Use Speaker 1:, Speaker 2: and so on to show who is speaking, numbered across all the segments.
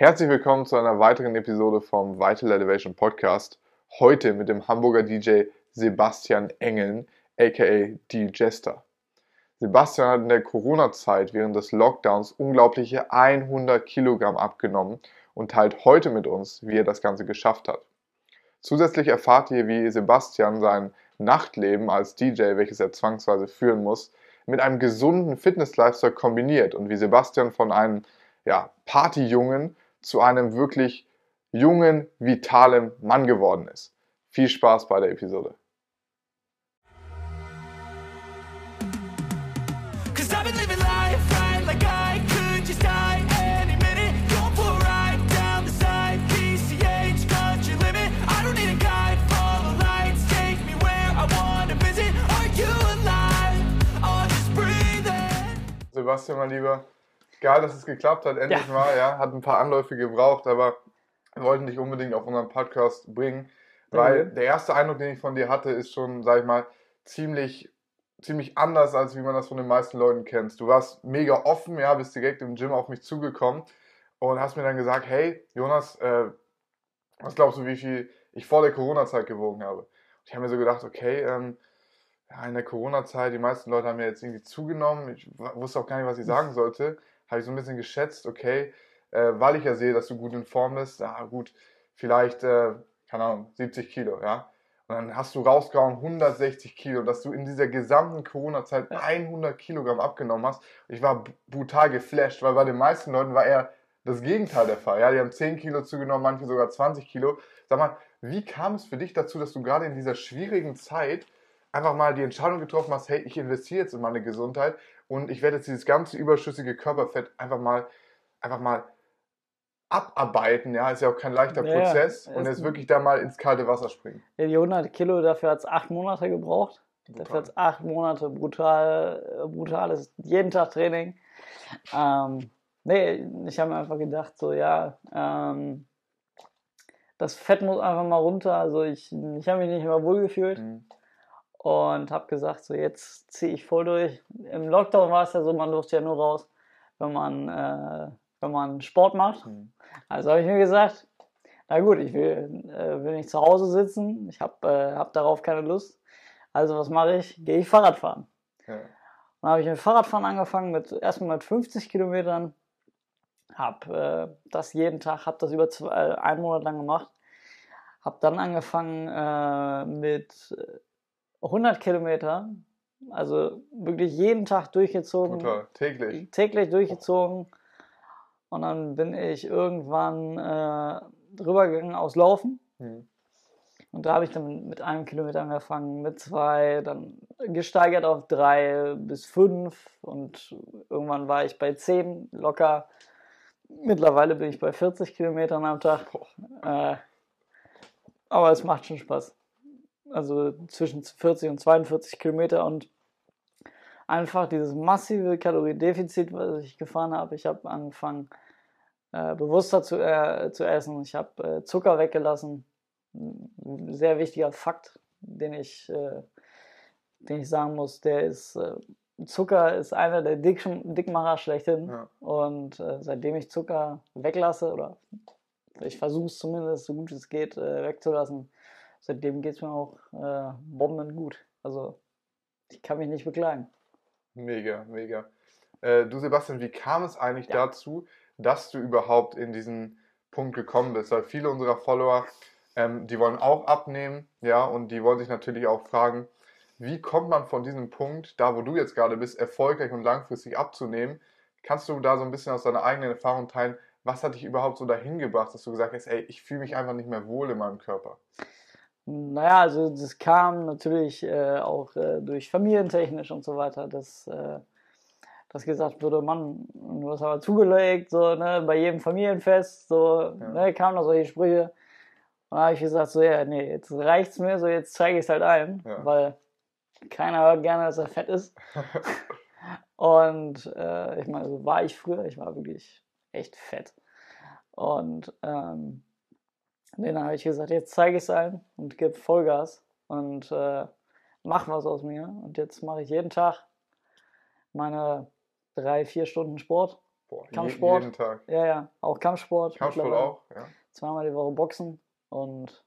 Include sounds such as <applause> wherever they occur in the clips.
Speaker 1: Herzlich willkommen zu einer weiteren Episode vom Vital Elevation Podcast. Heute mit dem Hamburger DJ Sebastian Engeln, aka D-Jester. Sebastian hat in der Corona-Zeit während des Lockdowns unglaubliche 100 Kilogramm abgenommen und teilt heute mit uns, wie er das Ganze geschafft hat. Zusätzlich erfahrt ihr, wie Sebastian sein Nachtleben als DJ, welches er zwangsweise führen muss, mit einem gesunden Fitness-Lifestyle kombiniert und wie Sebastian von einem ja, Partyjungen zu einem wirklich jungen, vitalen Mann geworden ist. Viel Spaß bei der Episode. Sebastian, mein Lieber, geil, dass es geklappt hat, endlich ja. mal. Ja, hat ein paar Anläufe gebraucht, aber wir wollten dich unbedingt auf unseren Podcast bringen, weil mhm. der erste Eindruck, den ich von dir hatte, ist schon, sag ich mal, ziemlich, ziemlich anders, als wie man das von den meisten Leuten kennt. Du warst mega offen, ja, bist direkt im Gym auf mich zugekommen und hast mir dann gesagt, hey, Jonas, äh, was glaubst du, wie viel ich vor der Corona-Zeit gewogen habe? Und ich habe mir so gedacht, okay, ähm, ja, in der Corona-Zeit, die meisten Leute haben ja jetzt irgendwie zugenommen. Ich wusste auch gar nicht, was ich sagen sollte. Habe ich so ein bisschen geschätzt, okay, äh, weil ich ja sehe, dass du gut in Form bist. Ja, gut, vielleicht, äh, keine Ahnung, 70 Kilo, ja. Und dann hast du rausgehauen 160 Kilo, dass du in dieser gesamten Corona-Zeit 100 Kilogramm abgenommen hast. Ich war brutal geflasht, weil bei den meisten Leuten war eher das Gegenteil der Fall. Ja, die haben 10 Kilo zugenommen, manche sogar 20 Kilo. Sag mal, wie kam es für dich dazu, dass du gerade in dieser schwierigen Zeit einfach mal die Entscheidung getroffen hast, hey, ich investiere jetzt in meine Gesundheit und ich werde jetzt dieses ganze überschüssige Körperfett einfach mal, einfach mal abarbeiten, ja, ist ja auch kein leichter ja, Prozess und jetzt wirklich da mal ins kalte Wasser springen.
Speaker 2: Ja, die 100 Kilo, dafür hat es acht Monate gebraucht. Brutal. Dafür hat es acht Monate brutal, brutales, jeden Tag Training. Ähm, nee, ich habe mir einfach gedacht, so, ja, ähm, das Fett muss einfach mal runter. Also ich, ich habe mich nicht mehr wohl gefühlt. Mhm und habe gesagt, so jetzt ziehe ich voll durch. Im Lockdown war es ja so, man durfte ja nur raus, wenn man, äh, wenn man Sport macht. Mhm. Also habe ich mir gesagt, na gut, ich will, äh, will nicht zu Hause sitzen, ich habe äh, hab darauf keine Lust. Also was mache ich? Gehe ich Fahrrad fahren. Ja. Dann habe ich mit Fahrradfahren angefangen, mit, erstmal mit 50 Kilometern. Habe äh, das jeden Tag, habe das über zwei, äh, einen Monat lang gemacht. Habe dann angefangen äh, mit 100 Kilometer, also wirklich jeden Tag durchgezogen.
Speaker 1: Total, täglich.
Speaker 2: Täglich durchgezogen. Und dann bin ich irgendwann äh, drüber gegangen aus Laufen. Mhm. Und da habe ich dann mit einem Kilometer angefangen, mit zwei, dann gesteigert auf drei bis fünf und irgendwann war ich bei zehn locker. Mittlerweile bin ich bei 40 Kilometern am Tag. Äh, aber es macht schon Spaß also zwischen 40 und 42 Kilometer und einfach dieses massive Kaloriendefizit, was ich gefahren habe. Ich habe angefangen, äh, bewusster zu, äh, zu essen. Ich habe äh, Zucker weggelassen. Ein sehr wichtiger Fakt, den ich, äh, den ich sagen muss, der ist, äh, Zucker ist einer der Dick Dickmacher schlechthin. Ja. Und äh, seitdem ich Zucker weglasse, oder ich versuche es zumindest, so gut es geht, wegzulassen, seitdem geht es mir auch äh, bomben gut. Also ich kann mich nicht beklagen.
Speaker 1: Mega, mega. Äh, du Sebastian, wie kam es eigentlich ja. dazu, dass du überhaupt in diesen Punkt gekommen bist? Weil viele unserer Follower, ähm, die wollen auch abnehmen, ja, und die wollen sich natürlich auch fragen, wie kommt man von diesem Punkt, da wo du jetzt gerade bist, erfolgreich und langfristig abzunehmen? Kannst du da so ein bisschen aus deiner eigenen Erfahrung teilen, was hat dich überhaupt so dahin gebracht, dass du gesagt hast, ey, ich fühle mich einfach nicht mehr wohl in meinem Körper?
Speaker 2: Naja, also das kam natürlich äh, auch äh, durch familientechnisch und so weiter, dass, äh, dass gesagt wurde, Mann, du hast aber zugelegt, so, ne, bei jedem Familienfest, so, ja. ne, kamen da solche Sprüche. Und da habe ich gesagt, so, ja, nee, jetzt reicht's mir, so, jetzt zeige ich es halt ein, ja. weil keiner hört gerne, dass er fett ist. <laughs> und äh, ich meine, so war ich früher, ich war wirklich echt fett. Und ähm, Nee, dann habe ich gesagt, jetzt zeige ich es allen und gebe Vollgas und äh, mach was aus mir. Und jetzt mache ich jeden Tag meine drei, vier Stunden Sport.
Speaker 1: Boah,
Speaker 2: Kampfsport.
Speaker 1: jeden Tag.
Speaker 2: Ja, ja, auch Kampfsport.
Speaker 1: Kampfsport auch, ja.
Speaker 2: Zweimal die Woche Boxen und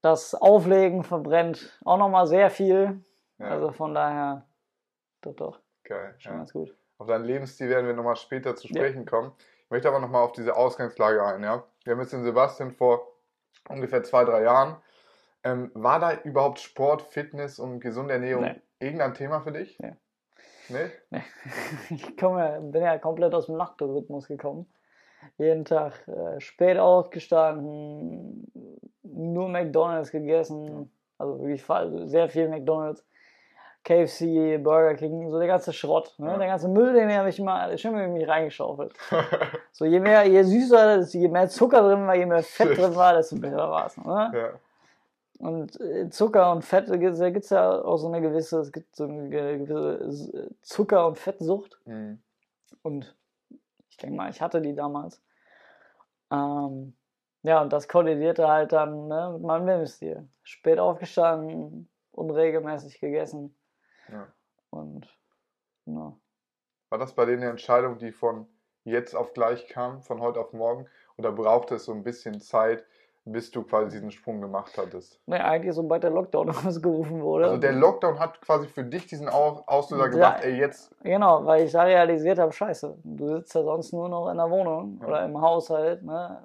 Speaker 2: das Auflegen verbrennt auch nochmal sehr viel.
Speaker 1: ja.
Speaker 2: Also von daher, doch, doch,
Speaker 1: Geil.
Speaker 2: schon
Speaker 1: Ja.
Speaker 2: ganz gut.
Speaker 1: Auf deinen Lebensstil werden wir nochmal später zu sprechen kommen. Ich möchte aber nochmal auf diese Ausgangslage ein. Ja? Wir haben jetzt den Sebastian vor ungefähr zwei, drei Jahren. Ähm, war da überhaupt Sport, Fitness und gesunde Ernährung
Speaker 2: Nee.
Speaker 1: irgendein Thema für dich?
Speaker 2: Nee.
Speaker 1: Nee? <laughs>
Speaker 2: Ich komme, bin ja komplett aus dem Nachtrhythmus gekommen. Jeden Tag äh, spät aufgestanden, nur McDonalds gegessen, also wirklich sehr viel McDonalds, KFC, Burger King, so der ganze Schrott, ne?
Speaker 1: Ja.
Speaker 2: der ganze Müll, den habe ich mal schön in mich reingeschaufelt. <laughs> So je mehr, je süßer, das- je mehr Zucker drin war, je mehr Fett drin war, desto besser war es. Ne?
Speaker 1: ja.
Speaker 2: Und äh, Zucker und Fett, da gibt es ja auch so eine gewisse, es gibt so eine ge- gewisse Zucker- und Fettsucht.
Speaker 1: Mhm.
Speaker 2: Und ich denke mal, ich hatte die damals. Ähm, ja, und das kollidierte halt dann ne, mit meinem Lebensstil. Spät aufgestanden, unregelmäßig gegessen.
Speaker 1: Ja.
Speaker 2: Und ja.
Speaker 1: War das bei denen eine Entscheidung, die von jetzt auf gleich kam, von heute auf morgen? Oder brauchte es so ein bisschen Zeit, bis du quasi diesen Sprung gemacht hattest?
Speaker 2: Nee, eigentlich sobald der Lockdown <laughs> ausgerufen wurde.
Speaker 1: Also der Lockdown hat quasi für dich diesen Au- Auslöser
Speaker 2: Ja.
Speaker 1: gemacht, ey, jetzt.
Speaker 2: Genau, weil ich da realisiert habe, scheiße, du sitzt ja sonst nur noch in der Wohnung
Speaker 1: Ja.
Speaker 2: oder im Haushalt. Ne?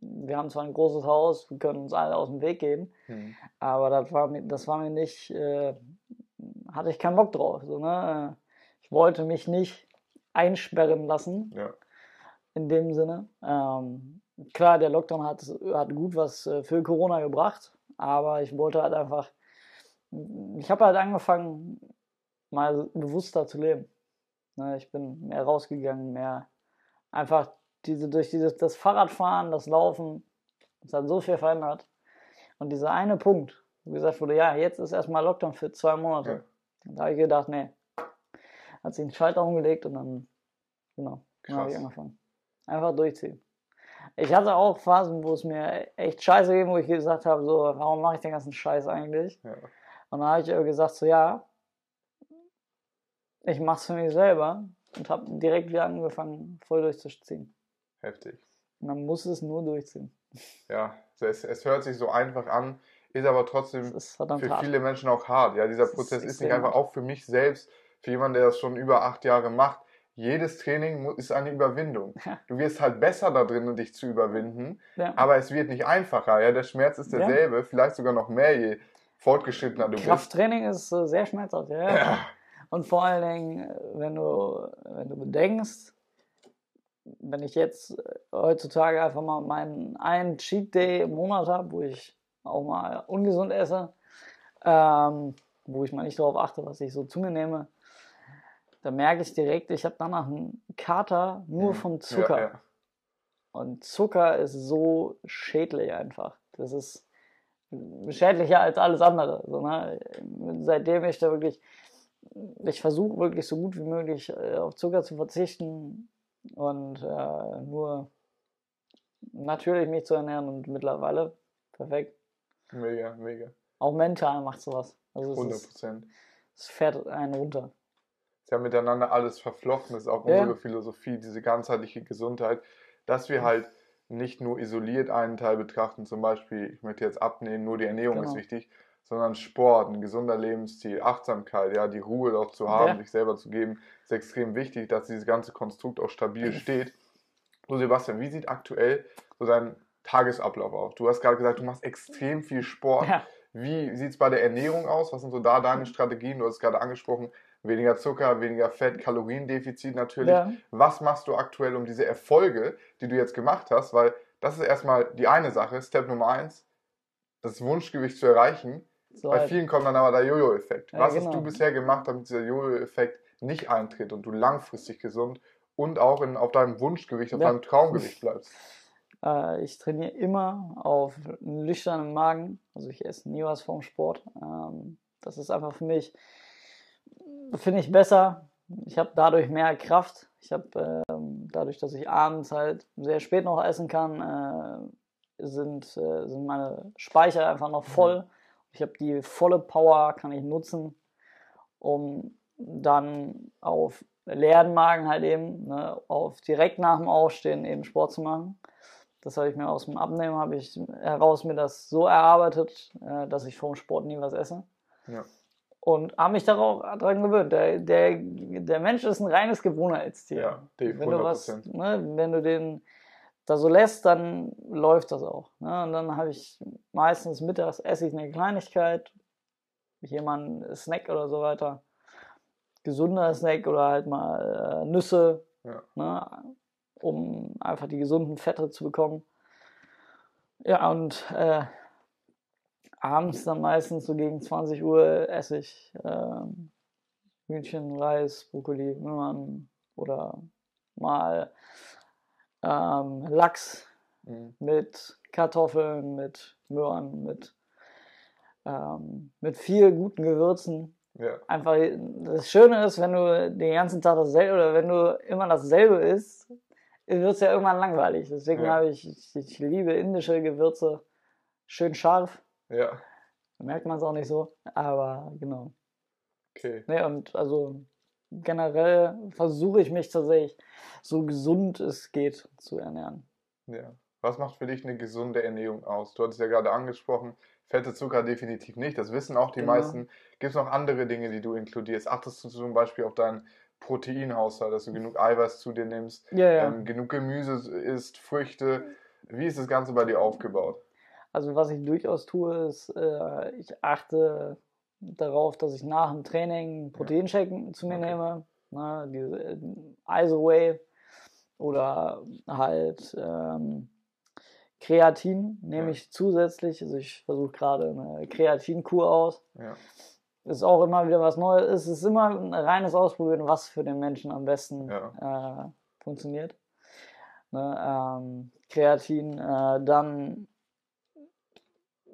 Speaker 2: Wir haben zwar ein großes Haus, wir können uns alle aus dem Weg gehen,
Speaker 1: Hm.
Speaker 2: aber das war mir, das war mir nicht, äh, hatte ich keinen Bock drauf. So, ne? Ich wollte mich nicht einsperren lassen,
Speaker 1: Ja.
Speaker 2: in dem Sinne. Ähm, klar, der Lockdown hat, hat gut was äh, für Corona gebracht, aber ich wollte halt einfach, ich habe halt angefangen, mal bewusster zu leben. Ne, ich bin mehr rausgegangen, mehr einfach diese, durch dieses, das Fahrradfahren, das Laufen, das hat so viel verändert. Und dieser eine Punkt, wo gesagt wurde, ja, jetzt ist erstmal Lockdown für zwei Monate. Da habe ich gedacht, nee. Hat sich einen Schalter umgelegt und dann, genau, dann habe ich angefangen. Einfach durchziehen. Ich hatte auch Phasen, wo es mir echt scheiße ging, wo ich gesagt habe, so, warum mache ich den ganzen Scheiß eigentlich?
Speaker 1: Ja.
Speaker 2: Und dann habe ich gesagt, so, ja, ich mache es für mich selber und habe direkt wieder angefangen, voll durchzuziehen.
Speaker 1: Heftig.
Speaker 2: Und man muss es nur durchziehen.
Speaker 1: Ja, es, es hört sich so einfach an, ist aber trotzdem
Speaker 2: ist
Speaker 1: für
Speaker 2: hart.
Speaker 1: viele Menschen auch hart. Ja, dieser
Speaker 2: Das ist
Speaker 1: Prozess ist nicht
Speaker 2: extrem
Speaker 1: einfach auch für mich selbst, für jemanden, der das schon über acht Jahre macht. Jedes Training ist eine Überwindung.
Speaker 2: Ja.
Speaker 1: Du wirst halt besser da drin, dich zu überwinden,
Speaker 2: Ja.
Speaker 1: aber es wird nicht einfacher. Ja, der Schmerz ist
Speaker 2: Ja.
Speaker 1: derselbe, vielleicht sogar noch mehr, je fortgeschrittener du bist.
Speaker 2: Krafttraining ist äh, sehr schmerzhaft, ja.
Speaker 1: Ja.
Speaker 2: Und vor allen Dingen, äh, wenn du, wenn du bedenkst, wenn ich jetzt äh, heutzutage einfach mal meinen einen Cheat Day im Monat habe, wo ich auch mal ungesund esse, ähm, wo ich mal nicht darauf achte, was ich so zu mir nehme, da merke ich direkt, ich habe danach einen Kater nur vom Zucker.
Speaker 1: Mhm. Ja, ja.
Speaker 2: Und Zucker ist so schädlich einfach. Das ist schädlicher als alles andere. So, ne? Seitdem ich da wirklich, ich versuche wirklich so gut wie möglich äh, auf Zucker zu verzichten und äh, nur natürlich mich zu ernähren und mittlerweile perfekt.
Speaker 1: Mega, mega.
Speaker 2: Auch mental macht sowas. Also es,
Speaker 1: 100
Speaker 2: ist,
Speaker 1: Prozent.
Speaker 2: es fährt einen runter.
Speaker 1: ist ja miteinander alles verflochten, das ist auch
Speaker 2: Ja.
Speaker 1: unsere Philosophie, diese ganzheitliche Gesundheit, dass wir halt nicht nur isoliert einen Teil betrachten, zum Beispiel, ich möchte jetzt abnehmen, nur die Ernährung ist
Speaker 2: Genau.
Speaker 1: wichtig, sondern Sport, ein gesunder Lebensstil, Achtsamkeit, ja, die Ruhe auch zu haben,
Speaker 2: Ja.
Speaker 1: sich selber zu geben, ist extrem wichtig, dass dieses ganze Konstrukt auch stabil <clears throat> steht. So, Sebastian, wie sieht aktuell so dein Tagesablauf aus? Du hast gerade gesagt, du machst extrem viel Sport.
Speaker 2: Ja.
Speaker 1: Wie sieht es bei der Ernährung aus? Was sind so da deine Strategien? Du hast es gerade angesprochen, weniger Zucker, weniger Fett, Kaloriendefizit natürlich.
Speaker 2: Ja.
Speaker 1: Was machst du aktuell, um diese Erfolge, die du jetzt gemacht hast, weil das ist erstmal die eine Sache, Step Nummer eins, das Wunschgewicht zu erreichen.
Speaker 2: So
Speaker 1: Bei
Speaker 2: halt.
Speaker 1: vielen kommt dann aber der Jojo-Effekt.
Speaker 2: Ja,
Speaker 1: Was
Speaker 2: genau.
Speaker 1: hast du bisher gemacht, damit dieser Jojo-Effekt nicht eintritt und du langfristig gesund und auch in, auf deinem Wunschgewicht, auf
Speaker 2: Ja.
Speaker 1: deinem Traumgewicht bleibst?
Speaker 2: Äh, ich trainiere immer auf einen nüchternen Magen. Also ich esse nie was vom Sport. Ähm, das ist einfach für mich, finde ich besser. Ich habe dadurch mehr Kraft. Ich habe ähm, dadurch, dass ich abends halt sehr spät noch essen kann, äh, sind, äh, sind meine Speicher einfach noch voll. Ich habe die volle Power, kann ich nutzen, um dann auf leeren Magen halt eben, ne, auf direkt nach dem Aufstehen eben Sport zu machen. Das habe ich mir aus dem Abnehmen, habe ich heraus mir das so erarbeitet, äh, dass ich vor dem Sport nie was esse. Ja. Und habe mich darauf daran gewöhnt. Der, der, der Mensch ist ein reines Gewohnheitstier. Ja, wenn du was, ne, wenn du den da so lässt, dann läuft das auch. Ne? Und dann habe ich meistens mittags esse ich eine Kleinigkeit, hier mal einen Snack oder so weiter. Gesunder Snack oder halt mal äh, Nüsse, ja. ne? Um einfach die gesunden Fette zu bekommen. Ja, und äh, abends dann meistens so gegen 20 Uhr esse ich äh, Hühnchen, Reis, Brokkoli, Möhren oder mal ähm, Lachs mhm. mit Kartoffeln, mit Möhren, mit, ähm, mit viel guten Gewürzen. Ja. Einfach, das Schöne ist, wenn du den ganzen Tag dasselbe oder wenn du immer dasselbe isst, wird es ja irgendwann langweilig. Deswegen ja. habe ich, ich, ich liebe indische Gewürze, schön scharf. Ja. Da merkt man es auch nicht so, aber genau. Okay. Nee, und also generell versuche ich mich tatsächlich so gesund es geht zu ernähren.
Speaker 1: Ja. Was macht für dich eine gesunde Ernährung aus? Du hattest ja gerade angesprochen, Fette, Zucker definitiv nicht. Das wissen auch die genau. meisten. Gibt es noch andere Dinge, die du inkludierst? Achtest du zum Beispiel auf deinen Proteinhaushalt, dass du genug Eiweiß zu dir nimmst, ja, ja. Ähm, genug Gemüse isst, Früchte? Wie ist das Ganze bei dir aufgebaut?
Speaker 2: Also was ich durchaus tue, ist, äh, ich achte darauf, dass ich nach dem Training Proteinshake ja. zu mir okay. nehme. Ne, diese äh, Isoway oder halt ähm, Kreatin nehme ich zusätzlich. Also ich versuche gerade eine Kreatinkur aus. Ist auch immer wieder was Neues. Es ist immer ein reines Ausprobieren, was für den Menschen am besten ja. äh, funktioniert. Ne, ähm, Kreatin, äh, dann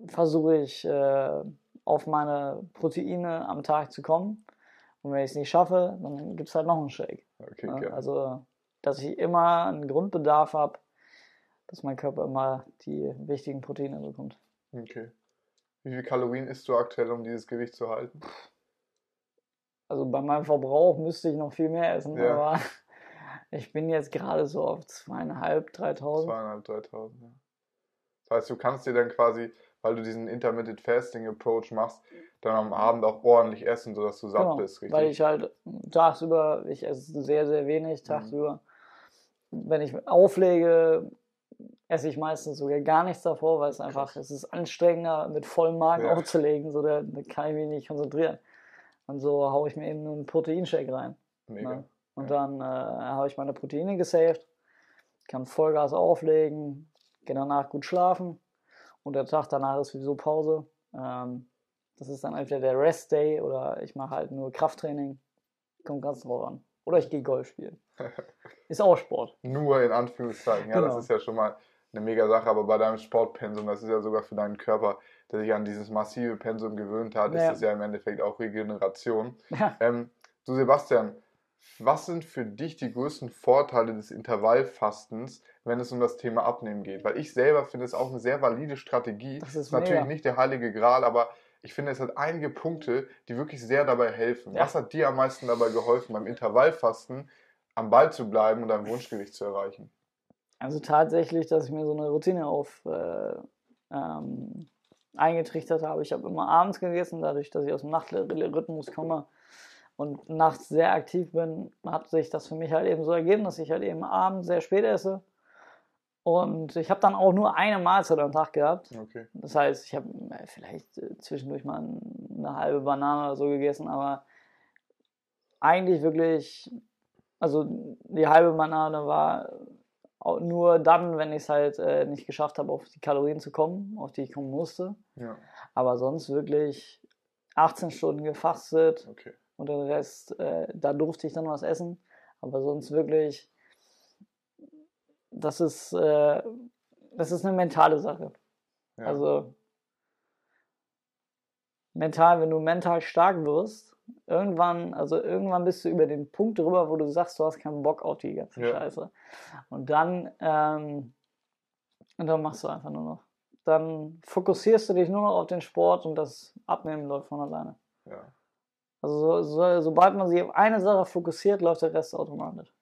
Speaker 2: versuche ich äh, auf meine Proteine am Tag zu kommen. Und wenn ich es nicht schaffe, dann gibt es halt noch einen Shake. Okay, ne? Also, dass ich immer einen Grundbedarf habe, dass mein Körper immer die wichtigen Proteine bekommt.
Speaker 1: Okay. Wie viel Kalorien isst du aktuell, um dieses Gewicht zu halten?
Speaker 2: Also bei meinem Verbrauch müsste ich noch viel mehr essen, ja. aber <laughs> ich bin jetzt gerade so auf zweieinhalb, dreitausend.
Speaker 1: Zweieinhalb, dreitausend, ja. Das heißt, du kannst dir dann quasi weil du diesen Intermittent Fasting Approach machst, dann am Abend auch ordentlich essen, sodass du satt genau, bist,
Speaker 2: richtig? Weil ich halt tagsüber, ich esse sehr, sehr wenig mhm. tagsüber. Mhm. Wenn ich auflege, esse ich meistens sogar gar nichts davor, weil es einfach, es ist anstrengender, mit vollem Magen ja. aufzulegen, so da, da, kann ich mich nicht konzentrieren. Und so haue ich mir eben einen Proteinshake rein. Mega. Ne? Und ja. dann äh, habe ich meine Proteine gesaved, kann Vollgas auflegen, gehe danach gut schlafen und der Tag danach ist sowieso Pause. Ähm, das ist dann entweder der Rest Day oder ich mache halt nur Krafttraining. Kommt ganz drauf an. Oder ich gehe Golf spielen. <laughs> Ist auch Sport.
Speaker 1: Nur in Anführungszeichen. Ja, genau. das ist ja schon mal eine mega Sache. Aber bei deinem Sportpensum, das ist ja sogar für deinen Körper, der sich an dieses massive Pensum gewöhnt hat, ja. ist das ja im Endeffekt auch Regeneration. Ja. Ähm, du Sebastian, was sind für dich die größten Vorteile des Intervallfastens, wenn es um das Thema Abnehmen geht? Weil ich selber finde es auch eine sehr valide Strategie. Das ist natürlich mega. nicht der heilige Gral, aber ich finde, es hat einige Punkte, die wirklich sehr dabei helfen. Ja. Was hat dir am meisten dabei geholfen, beim Intervallfasten am Ball zu bleiben und dein Wunschgewicht zu erreichen?
Speaker 2: Also tatsächlich, dass ich mir so eine Routine auf äh, ähm, eingetrichtert habe. Ich habe immer abends gegessen, dadurch, dass ich aus dem Nachtrhythmus komme und nachts sehr aktiv bin, hat sich das für mich halt eben so ergeben, dass ich halt eben abends sehr spät esse. Und ich habe dann auch nur eine Mahlzeit am Tag gehabt. Okay. Das heißt, ich habe äh, vielleicht äh, zwischendurch mal eine halbe Banane oder so gegessen, aber eigentlich wirklich, also die halbe Banane war nur dann, wenn ich es halt äh, nicht geschafft habe, auf die Kalorien zu kommen, auf die ich kommen musste. Ja. Aber sonst wirklich 18 Stunden gefastet. Okay und den Rest, äh, da durfte ich dann was essen. Aber sonst wirklich, das ist, äh, das ist eine mentale Sache. Ja. Also mental, wenn du mental stark wirst, irgendwann, also irgendwann bist du über den Punkt drüber, wo du sagst, du hast keinen Bock auf die ganze ja. Scheiße. Und dann, ähm, und dann machst du einfach nur noch. Dann fokussierst du dich nur noch auf den Sport und das Abnehmen läuft von alleine.
Speaker 1: Ja.
Speaker 2: Also so, so, sobald man sich auf eine Sache fokussiert, läuft der Rest automatisch.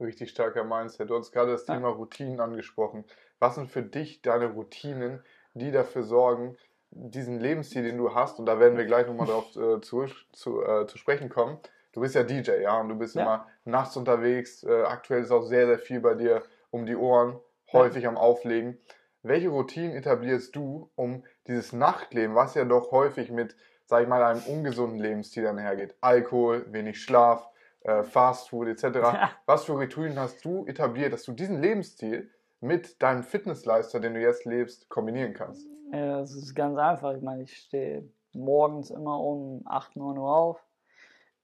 Speaker 1: Richtig starker Mindset. Du hast gerade das. Thema Routinen angesprochen. Was sind für dich deine Routinen, die dafür sorgen, diesen Lebensstil, den du hast, und da werden wir gleich nochmal darauf äh, zu, zu, äh, zu sprechen kommen. Du bist ja DJ, ja, und du bist ja. immer nachts unterwegs. Äh, aktuell ist auch sehr, sehr viel bei dir um die Ohren, häufig ja. am Auflegen. Welche Routinen etablierst du, um dieses Nachtleben, was ja doch häufig mit, sag ich mal, einem ungesunden Lebensstil einhergeht? Alkohol, wenig Schlaf, äh, Fast Food etc. Was für Routinen hast du etabliert, dass du diesen Lebensstil mit deinem Fitnessleister, den du jetzt lebst, kombinieren kannst?
Speaker 2: Ja, das ist ganz einfach. Ich meine, ich stehe morgens immer um 8, 9 Uhr auf,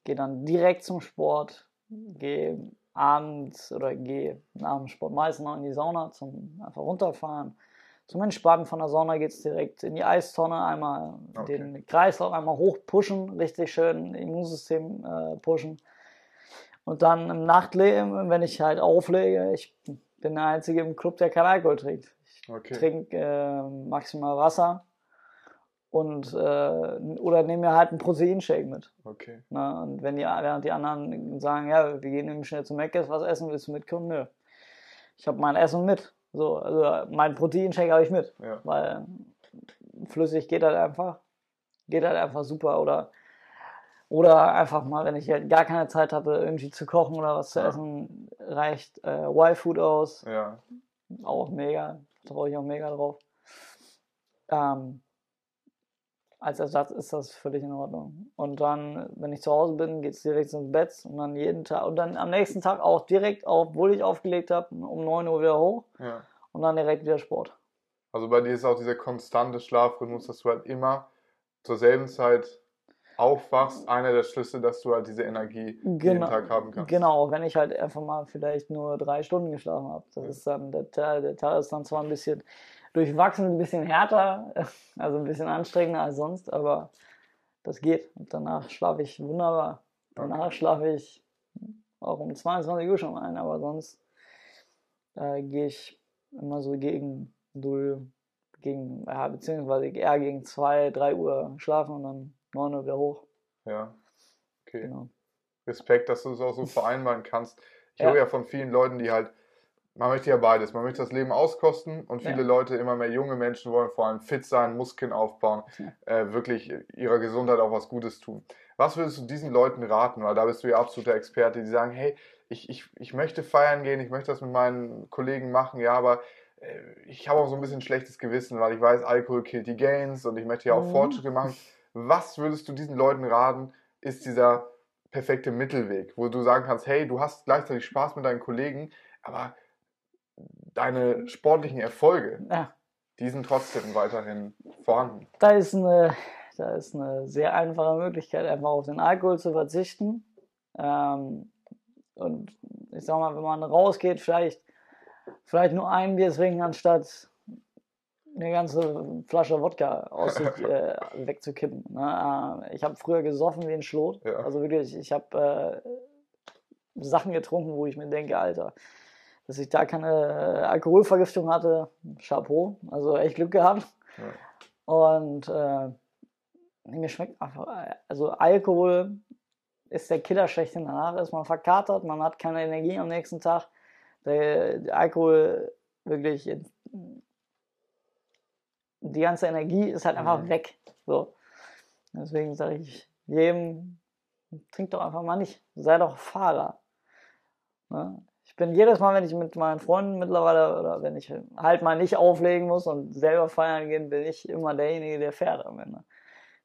Speaker 2: gehe dann direkt zum Sport, gehe abends oder gehe nach dem Sport meistens noch in die Sauna zum einfach runterfahren. Zum Entspannen von der Sauna geht es direkt in die Eistonne, einmal okay. den Kreislauf einmal hoch pushen, richtig schön Immunsystem äh, pushen. Und dann im Nachtleben, wenn ich halt auflege, ich bin der Einzige im Club, der kein Alkohol trinkt. Ich okay. trinke äh, maximal Wasser und äh, oder nehme mir halt einen Proteinshake mit.
Speaker 1: Okay.
Speaker 2: Na, und wenn die, während die anderen sagen, ja, wir gehen eben schnell zum Mc's, was essen willst du mitkommen? Nö. Ich habe mein Essen mit. So, also mein Proteinshake habe ich mit. Ja. Weil flüssig geht halt einfach. Geht halt einfach super. Oder oder einfach mal, wenn ich halt gar keine Zeit hatte, irgendwie zu kochen oder was zu ja. essen, reicht äh, Y-Food aus.
Speaker 1: Ja.
Speaker 2: Auch mega. Traue ich auch mega drauf. Ähm, als Ersatz ist das völlig in Ordnung. Und dann, wenn ich zu Hause bin, geht es direkt ins Bett und dann jeden Tag und dann am nächsten Tag auch direkt, obwohl ich aufgelegt habe, um 9 Uhr wieder hoch
Speaker 1: ja.
Speaker 2: und dann direkt wieder Sport.
Speaker 1: Also bei dir ist auch dieser konstante Schlafrhythmus, dass du halt immer zur selben Zeit aufwachst, einer der Schlüssel, dass du halt diese Energie genau, jeden Tag haben kannst.
Speaker 2: Genau, wenn ich halt einfach mal vielleicht nur drei Stunden geschlafen habe. Das ja. ist dann, der Tag, der Tag ist dann zwar ein bisschen durchwachsen, ein bisschen härter, <laughs> also ein bisschen anstrengender als sonst, aber das geht. Und danach schlafe ich wunderbar. Danach schlafe ich auch um 22 Uhr schon ein, aber sonst äh, gehe ich immer so gegen 0, gegen, ja, beziehungsweise eher gegen 2, 3 Uhr schlafen und dann 9 Uhr wieder hoch.
Speaker 1: Ja, okay. Genau. Respekt, dass du es auch so <laughs> vereinbaren kannst. Ich ja. höre ja von vielen Leuten, die halt, man möchte ja beides. Man möchte das Leben auskosten und viele ja. Leute, immer mehr junge Menschen wollen vor allem fit sein, Muskeln aufbauen, <laughs> ja. äh, wirklich ihrer Gesundheit auch was Gutes tun. Was würdest du diesen Leuten raten? Weil da bist du ja absoluter Experte, die sagen, hey, ich, ich, ich möchte feiern gehen, ich möchte das mit meinen Kollegen machen, ja, aber äh, ich habe auch so ein bisschen schlechtes Gewissen, weil ich weiß, Alkohol killt die Gains und ich möchte ja auch mhm. Fortschritte machen. <laughs> Was würdest du diesen Leuten raten, ist dieser perfekte Mittelweg, wo du sagen kannst, hey, du hast gleichzeitig Spaß mit deinen Kollegen, aber deine sportlichen Erfolge, ja. die sind trotzdem weiterhin vorhanden.
Speaker 2: Da ist, eine, da ist eine sehr einfache Möglichkeit, einfach auf den Alkohol zu verzichten. Ähm, und ich sag mal, wenn man rausgeht, vielleicht, vielleicht nur ein Bier trinken, anstatt eine ganze Flasche Wodka aus sich <laughs> äh, wegzukippen. Ne? Äh, ich habe früher gesoffen wie ein Schlot. Ja. Also wirklich, ich habe äh, Sachen getrunken, wo ich mir denke, Alter, dass ich da keine äh, Alkoholvergiftung hatte, Chapeau. Also echt Glück gehabt. Ja. Und äh, mir schmeckt einfach, also Alkohol ist der Killer schlechthin. Danach ist man verkatert, man hat keine Energie am nächsten Tag. Der, der Alkohol wirklich die ganze Energie ist halt einfach mhm. weg. So. Deswegen sage ich jedem, trink doch einfach mal nicht. Sei doch Fahrer. Ne? Ich bin jedes Mal, wenn ich mit meinen Freunden mittlerweile oder wenn ich halt mal nicht auflegen muss und selber feiern gehen, bin ich immer derjenige, der fährt am Ende.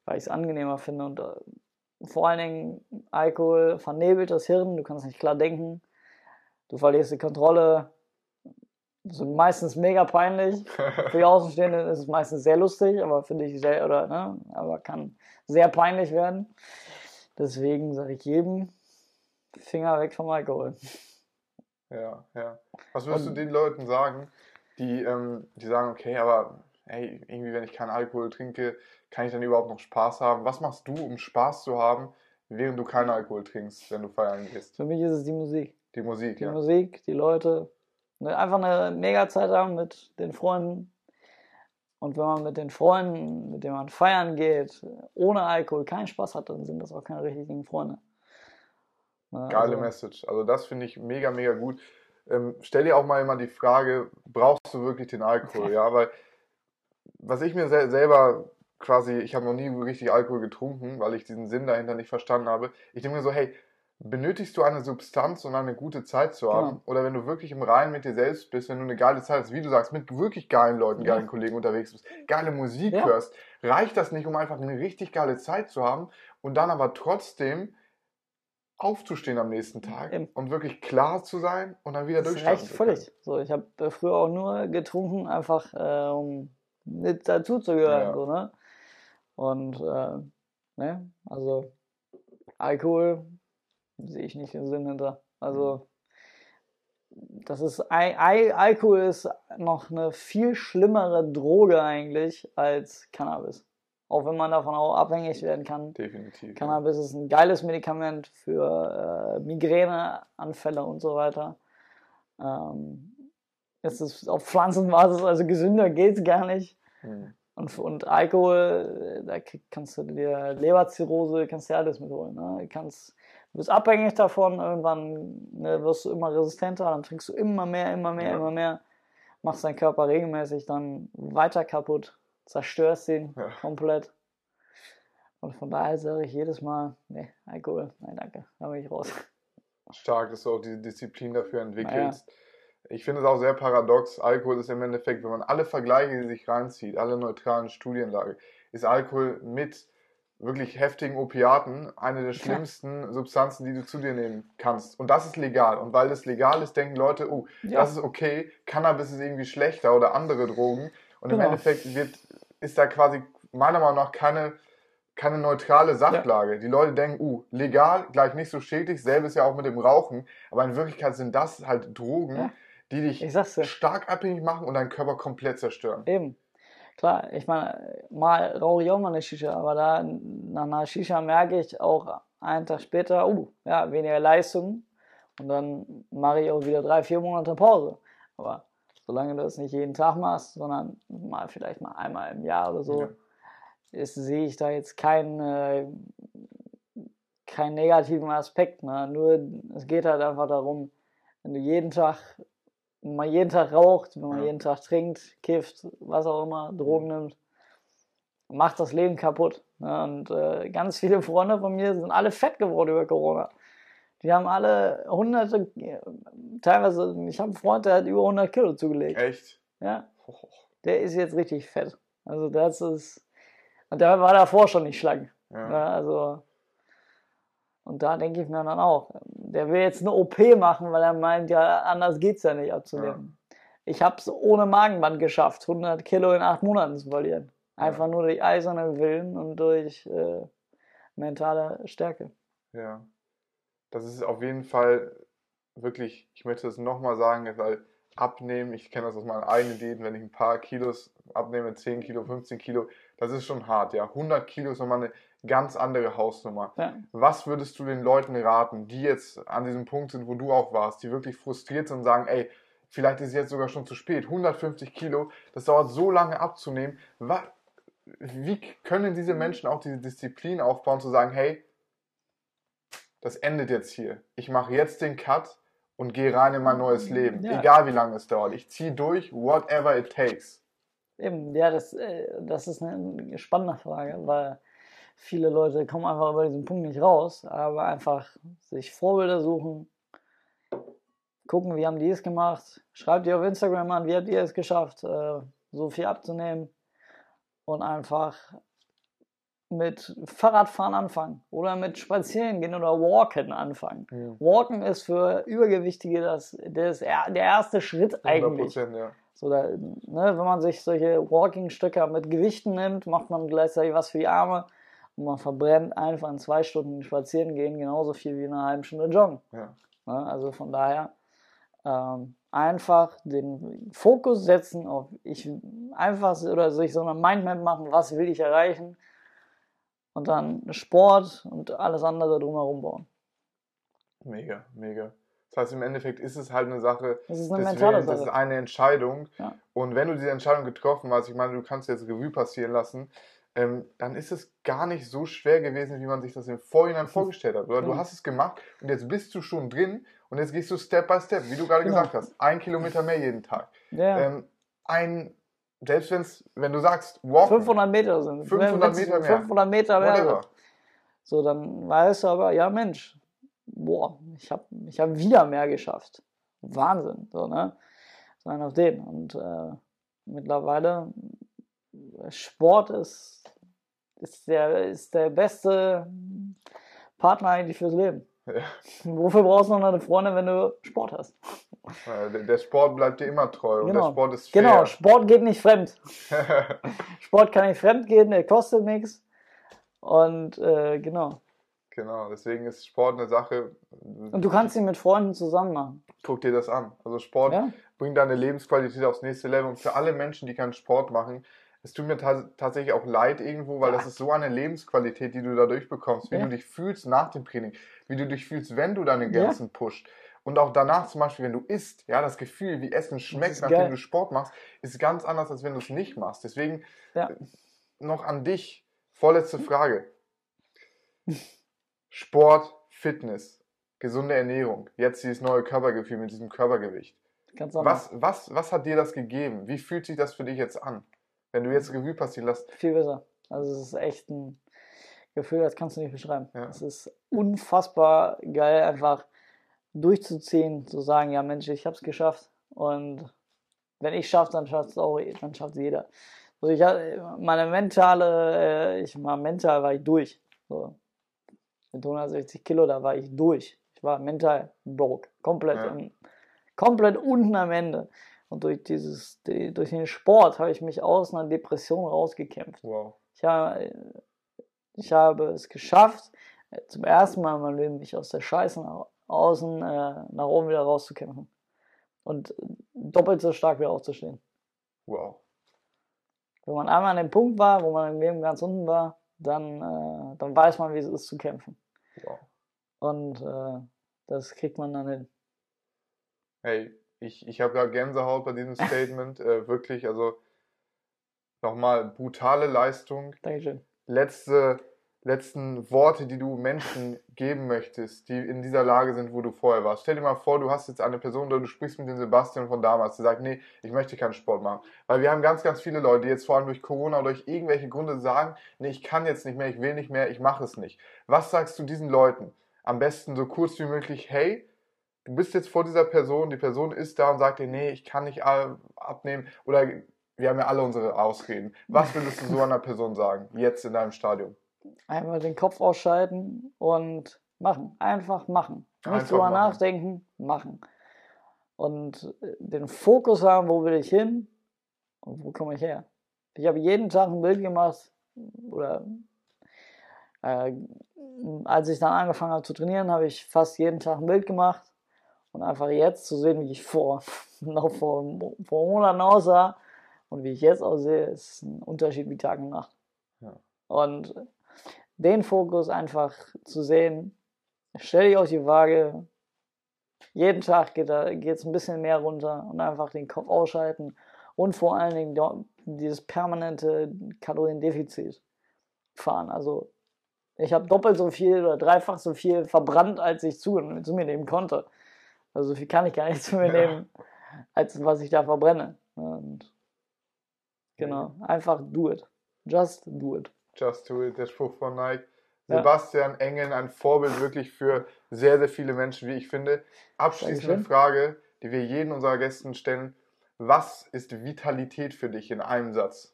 Speaker 2: Weil ich es angenehmer finde und äh, vor allen Dingen Alkohol vernebelt das Hirn, du kannst nicht klar denken, du verlierst die Kontrolle, so meistens mega peinlich. <laughs> Für die Außenstehenden ist es meistens sehr lustig, aber finde ich sehr, oder, ne, aber kann sehr peinlich werden. Deswegen sage ich jedem, Finger weg vom Alkohol.
Speaker 1: Ja, ja. Was würdest Und, du den Leuten sagen, die, ähm, die sagen, okay, aber hey, irgendwie, wenn ich keinen Alkohol trinke, kann ich dann überhaupt noch Spaß haben? Was machst du, um Spaß zu haben, während du keinen Alkohol trinkst, wenn du feiern gehst?
Speaker 2: Für mich ist es die Musik.
Speaker 1: Die Musik,
Speaker 2: die
Speaker 1: ja.
Speaker 2: Die Musik, die Leute, einfach eine mega Zeit haben mit den Freunden. Und wenn man mit den Freunden, mit denen man feiern geht, ohne Alkohol keinen Spaß hat, dann sind das auch keine richtigen Freunde.
Speaker 1: Ne, Geile also, Message. Also das finde ich mega, mega gut. Ähm, stell dir auch mal immer die Frage, brauchst du wirklich den Alkohol? ja, weil was ich mir sel selber quasi, ich habe noch nie richtig Alkohol getrunken, weil ich diesen Sinn dahinter nicht verstanden habe. Ich denke mir so, hey, benötigst du eine Substanz, um eine gute Zeit zu haben? Genau. Oder wenn du wirklich im Reinen mit dir selbst bist, wenn du eine geile Zeit hast, wie du sagst, mit wirklich geilen Leuten, geilen ja. Kollegen unterwegs bist, geile Musik ja. hörst, reicht das nicht, um einfach eine richtig geile Zeit zu haben und dann aber trotzdem aufzustehen am nächsten Tag Eben. und wirklich klar zu sein und dann wieder durchstarten.
Speaker 2: Reicht völlig. So, ich habe früher auch nur getrunken, einfach äh, um mit dazu zu gehören. Ja. So, ne? Und äh, ne, also Alkohol sehe ich nicht den Sinn hinter. Also mhm. das ist Alkohol ist noch eine viel schlimmere Droge eigentlich als Cannabis. Auch wenn man davon auch abhängig werden kann.
Speaker 1: Definitiv.
Speaker 2: Cannabis ja. ist ein geiles Medikament für äh, Migräneanfälle und so weiter. Ähm, es ist auf Pflanzenbasis, also gesünder geht es gar nicht. Hm. Und, und Alkohol, da kannst du dir Leberzirrhose, kannst du dir alles mitholen. Ne? Du, kannst, du bist abhängig davon, irgendwann ne, wirst du immer resistenter, dann trinkst du immer mehr, immer mehr, ja. immer mehr, machst deinen Körper regelmäßig dann weiter kaputt, zerstörst ihn ja. komplett. Und von daher sage ich jedes Mal, nee, Alkohol, nein danke, da bin ich raus.
Speaker 1: Stark, dass du auch diese Disziplin dafür entwickelst. Naja ich finde es auch sehr paradox. Alkohol ist im Endeffekt, wenn man alle Vergleiche, die sich reinzieht, alle neutralen Studienlage, ist Alkohol mit wirklich heftigen Opiaten eine der schlimmsten ja. Substanzen, die du zu dir nehmen kannst. Und das ist legal. Und weil das legal ist, denken Leute, oh, ja. das ist okay, Cannabis ist irgendwie schlechter oder andere Drogen. Und genau. im Endeffekt wird, ist da quasi meiner Meinung nach keine, keine neutrale Sachlage. Ja. Die Leute denken, uh, legal, gleich nicht so schädlich, selbes ja auch mit dem Rauchen. Aber in Wirklichkeit sind das halt Drogen, die dich stark abhängig machen und deinen Körper komplett zerstören.
Speaker 2: Eben. Klar, ich meine, mal rauche ich auch mal eine Shisha, aber da nach einer Shisha merke ich auch einen Tag später, uh, ja, weniger Leistung und dann mache ich auch wieder drei, vier Monate Pause. Aber solange du das nicht jeden Tag machst, sondern mal vielleicht mal einmal im Jahr oder so, ja. ist, sehe ich da jetzt keinen, äh, keinen negativen Aspekt. Ne? Nur es geht halt einfach darum, wenn du jeden Tag wenn man jeden Tag raucht, wenn man ja. jeden Tag trinkt, kifft, was auch immer, Drogen nimmt, macht das Leben kaputt. Ne? Und äh, ganz viele Freunde von mir sind alle fett geworden über Corona. Die haben alle hunderte, teilweise, ich habe einen Freund, der hat über 100 Kilo zugelegt.
Speaker 1: Echt?
Speaker 2: Ja. Der ist jetzt richtig fett. Also das ist, und der war davor schon nicht schlank. Ja. ja ne? also und da denke ich mir dann auch, der will jetzt eine OP machen, weil er meint, ja, anders geht es ja nicht abzunehmen. Ja. Ich habe es ohne Magenband geschafft, 100 Kilo in acht Monaten zu verlieren. Einfach ja. nur durch eiserne Willen und durch äh, mentale Stärke.
Speaker 1: Ja, das ist auf jeden Fall wirklich, ich möchte das nochmal sagen, weil abnehmen, ich kenne das aus meinen eigenen Diäten, wenn ich ein paar Kilos abnehme, 10 Kilo, 15 Kilo, das ist schon hart, ja. 100 Kilo ist nochmal eine ganz andere Hausnummer. Ja. Was würdest du den Leuten raten, die jetzt an diesem Punkt sind, wo du auch warst, die wirklich frustriert sind und sagen, ey, vielleicht ist es jetzt sogar schon zu spät, 150 Kilo, das dauert so lange abzunehmen. Was, wie können diese Menschen auch diese Disziplin aufbauen, zu sagen, hey, das endet jetzt hier. Ich mache jetzt den Cut und gehe rein in mein neues Leben. Ja. Egal wie lange es dauert. Ich ziehe durch, whatever it takes.
Speaker 2: Eben, ja, das, äh, das ist eine spannende Frage, weil viele Leute kommen einfach über diesen Punkt nicht raus, aber einfach sich Vorbilder suchen, gucken, wie haben die es gemacht, schreibt ihr auf Instagram an, wie habt ihr es geschafft, äh, so viel abzunehmen und einfach mit Fahrradfahren anfangen oder mit Spazieren gehen oder Walken anfangen. Ja. Walken ist für Übergewichtige das, das, der erste Schritt eigentlich. Ja. So da, ne, wenn man sich solche Walking-Stücke mit Gewichten nimmt, macht man gleichzeitig was für die Arme und man verbrennt einfach in zwei Stunden spazieren gehen genauso viel wie in einer halben Stunde joggen. Ja. Also von daher ähm, einfach den Fokus setzen auf ich einfach oder sich so eine Mindmap machen, was will ich erreichen und dann Sport und alles andere drumherum bauen.
Speaker 1: Mega, mega. Das heißt, im Endeffekt ist es halt eine Sache.
Speaker 2: Das ist eine
Speaker 1: des
Speaker 2: mentale
Speaker 1: Willens, Das ist eine Entscheidung.
Speaker 2: Ja.
Speaker 1: Und wenn du diese Entscheidung getroffen hast, ich meine, du kannst jetzt Revue passieren lassen, ähm, dann ist es gar nicht so schwer gewesen, wie man sich das im Vorhinein vorgestellt hat. Oder du
Speaker 2: Genau.
Speaker 1: hast es gemacht und jetzt bist du schon drin und jetzt gehst du Step by Step, wie du gerade
Speaker 2: Genau.
Speaker 1: gesagt hast. Ein Kilometer mehr jeden Tag.
Speaker 2: Ja.
Speaker 1: Ähm, ein, selbst wenn's, wenn du sagst, walken,
Speaker 2: 500 Meter sind.
Speaker 1: 500
Speaker 2: Wenn's
Speaker 1: Meter mehr.
Speaker 2: 500 Meter mehr.
Speaker 1: whatever.
Speaker 2: So, dann weißt du aber, ja Mensch, boah, ich habe ich hab wieder mehr geschafft. Wahnsinn, so, ne? So einen auf den. Und äh, mittlerweile, Sport ist, ist, der, ist der beste Partner eigentlich fürs Leben.
Speaker 1: Ja. <laughs>
Speaker 2: Wofür brauchst du noch eine Freundin, wenn du Sport hast?
Speaker 1: Der, Sport bleibt dir immer treu und der
Speaker 2: Genau.
Speaker 1: Sport ist fair.
Speaker 2: Genau, Sport geht nicht fremd. <laughs> Sport kann nicht fremd gehen, der kostet nichts. Und äh, genau.
Speaker 1: genau, deswegen ist Sport eine Sache.
Speaker 2: Und du kannst ihn mit Freunden zusammen machen.
Speaker 1: Guck dir das an. Also Sport
Speaker 2: Ja?
Speaker 1: bringt deine Lebensqualität aufs nächste Level. Und für alle Menschen, die keinen Sport machen, es tut mir ta tatsächlich auch leid irgendwo, weil
Speaker 2: Ja.
Speaker 1: das ist so eine Lebensqualität, die du dadurch bekommst, wie
Speaker 2: Ja.
Speaker 1: du dich fühlst nach dem Training, wie du dich fühlst, wenn du deine
Speaker 2: Ja.
Speaker 1: Grenzen pusht. Und auch danach zum Beispiel, wenn du isst, ja, das Gefühl, wie Essen schmeckt, nachdem
Speaker 2: geil.
Speaker 1: du Sport machst, ist ganz anders, als wenn du es nicht machst. Deswegen
Speaker 2: Ja.
Speaker 1: noch an dich, vorletzte Frage. Sport, Fitness, gesunde Ernährung, jetzt dieses neue Körpergefühl mit diesem Körpergewicht. Was, was, was hat dir das gegeben? Wie fühlt sich das für dich jetzt an? Wenn du jetzt Revue passieren lässt,
Speaker 2: Viel besser. Also es ist echt ein Gefühl, das kannst du nicht beschreiben.
Speaker 1: Ja.
Speaker 2: Es ist unfassbar geil, einfach durchzuziehen, zu sagen, ja Mensch, ich hab's geschafft. Und wenn ich schaffe, dann schafft es auch, dann schafft jeder. Also ich hatte meine mentale, äh, ich war mental war ich durch. So. Mit 160 Kilo, da war ich durch. Ich war mental broke. Komplett,
Speaker 1: Ja.
Speaker 2: im- komplett unten am Ende. Und durch dieses, die, durch den Sport habe ich mich aus einer Depression rausgekämpft.
Speaker 1: wow.
Speaker 2: Ich habe, ich habe es geschafft, zum ersten Mal in meinem Leben mich aus der Scheiße nach außen, äh, nach oben wieder rauszukämpfen. Und doppelt so stark wieder aufzustehen.
Speaker 1: Wow.
Speaker 2: Wenn man einmal an dem Punkt war, wo man im Leben ganz unten war, dann, äh, dann weiß man, wie es ist zu kämpfen.
Speaker 1: wow.
Speaker 2: Und äh, das kriegt man dann hin.
Speaker 1: Hey, ich, ich habe gerade Gänsehaut bei diesem Statement. äh, wirklich, also nochmal brutale Leistung.
Speaker 2: Dankeschön.
Speaker 1: Letzte, letzten Worte, die du Menschen geben möchtest, die in dieser Lage sind, wo du vorher warst. Stell dir mal vor, du hast jetzt eine Person oder du sprichst mit dem Sebastian von damals, der sagt, nee, ich möchte keinen Sport machen. Weil wir haben ganz, ganz viele Leute, die jetzt vor allem durch Corona oder durch irgendwelche Gründe sagen, nee, ich kann jetzt nicht mehr, ich will nicht mehr, ich mache es nicht. Was sagst du diesen Leuten? Am besten so kurz wie möglich, hey, du bist jetzt vor dieser Person, die Person ist da und sagt dir, nee, ich kann nicht abnehmen oder wir haben ja alle unsere Ausreden. Was <laughs> würdest du so einer Person sagen, jetzt in deinem Stadium?
Speaker 2: Einmal den Kopf ausschalten und machen. Einfach machen. Nicht
Speaker 1: Einfach
Speaker 2: drüber
Speaker 1: machen.
Speaker 2: nachdenken, machen. Und äh, den Fokus haben, wo will ich hin und wo komme ich her. Ich habe jeden Tag ein Bild gemacht oder äh, als ich dann angefangen habe zu trainieren, habe ich fast jeden Tag ein Bild gemacht und einfach jetzt zu sehen, wie ich vor <laughs> noch vor, vor Monaten aussah und wie ich jetzt aussehe, ist ein Unterschied wie Tag und Nacht.
Speaker 1: Ja.
Speaker 2: Und den Fokus einfach zu sehen, stell dich auf die Waage, jeden Tag geht es ein bisschen mehr runter und einfach den Kopf ausschalten und vor allen Dingen dieses permanente Kaloriendefizit fahren. Also ich habe doppelt so viel oder dreifach so viel verbrannt, als ich zu, zu mir nehmen konnte. Also so viel kann ich gar nicht <laughs> zu mir
Speaker 1: Ja.
Speaker 2: nehmen, als was ich da verbrenne. Und genau, einfach do it. Just do it.
Speaker 1: Just do it, der Spruch von Nike.
Speaker 2: Ja.
Speaker 1: Sebastian Engel, ein Vorbild wirklich für sehr, sehr viele Menschen, wie ich finde. Abschließende. Frage, die wir jeden unserer Gästen stellen. Was ist Vitalität für dich in einem Satz?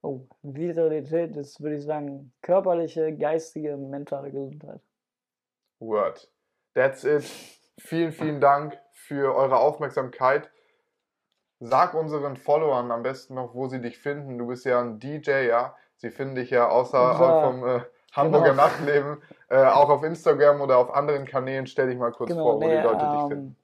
Speaker 2: Oh, Vitalität ist, würde ich sagen, körperliche, geistige, mentale Gesundheit.
Speaker 1: Word. That's it. Vielen, vielen Dank für eure Aufmerksamkeit. Sag unseren Followern am besten noch, wo sie dich finden. Du bist ja ein DJ, ja. Sie finden dich ja außerhalb vom äh, Hamburger
Speaker 2: genau.
Speaker 1: Nachtleben, äh, auch auf Instagram oder auf anderen Kanälen. Stell dich mal kurz vor, wo die Leute dich finden.
Speaker 2: ähm,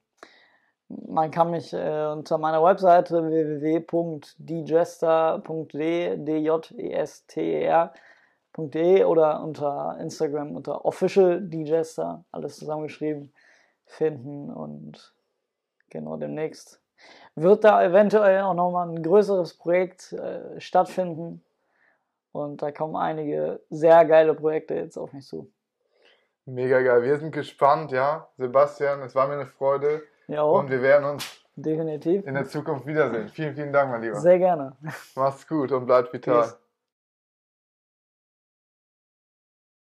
Speaker 2: man kann mich äh, unter meiner Webseite www.djester.de, D-J-E-S-T-E-R.de oder unter Instagram unter official djester, alles zusammengeschrieben, finden und genau demnächst wird da eventuell auch nochmal ein größeres Projekt äh, stattfinden. Und da kommen einige sehr geile Projekte jetzt auf mich zu.
Speaker 1: Mega geil. Wir sind gespannt, ja. Sebastian, es war mir eine Freude. Ja. Und wir werden uns
Speaker 2: definitiv
Speaker 1: in der Zukunft wiedersehen. Vielen, vielen Dank, mein Lieber.
Speaker 2: Sehr gerne.
Speaker 1: Mach's gut und bleibt vital. Peace.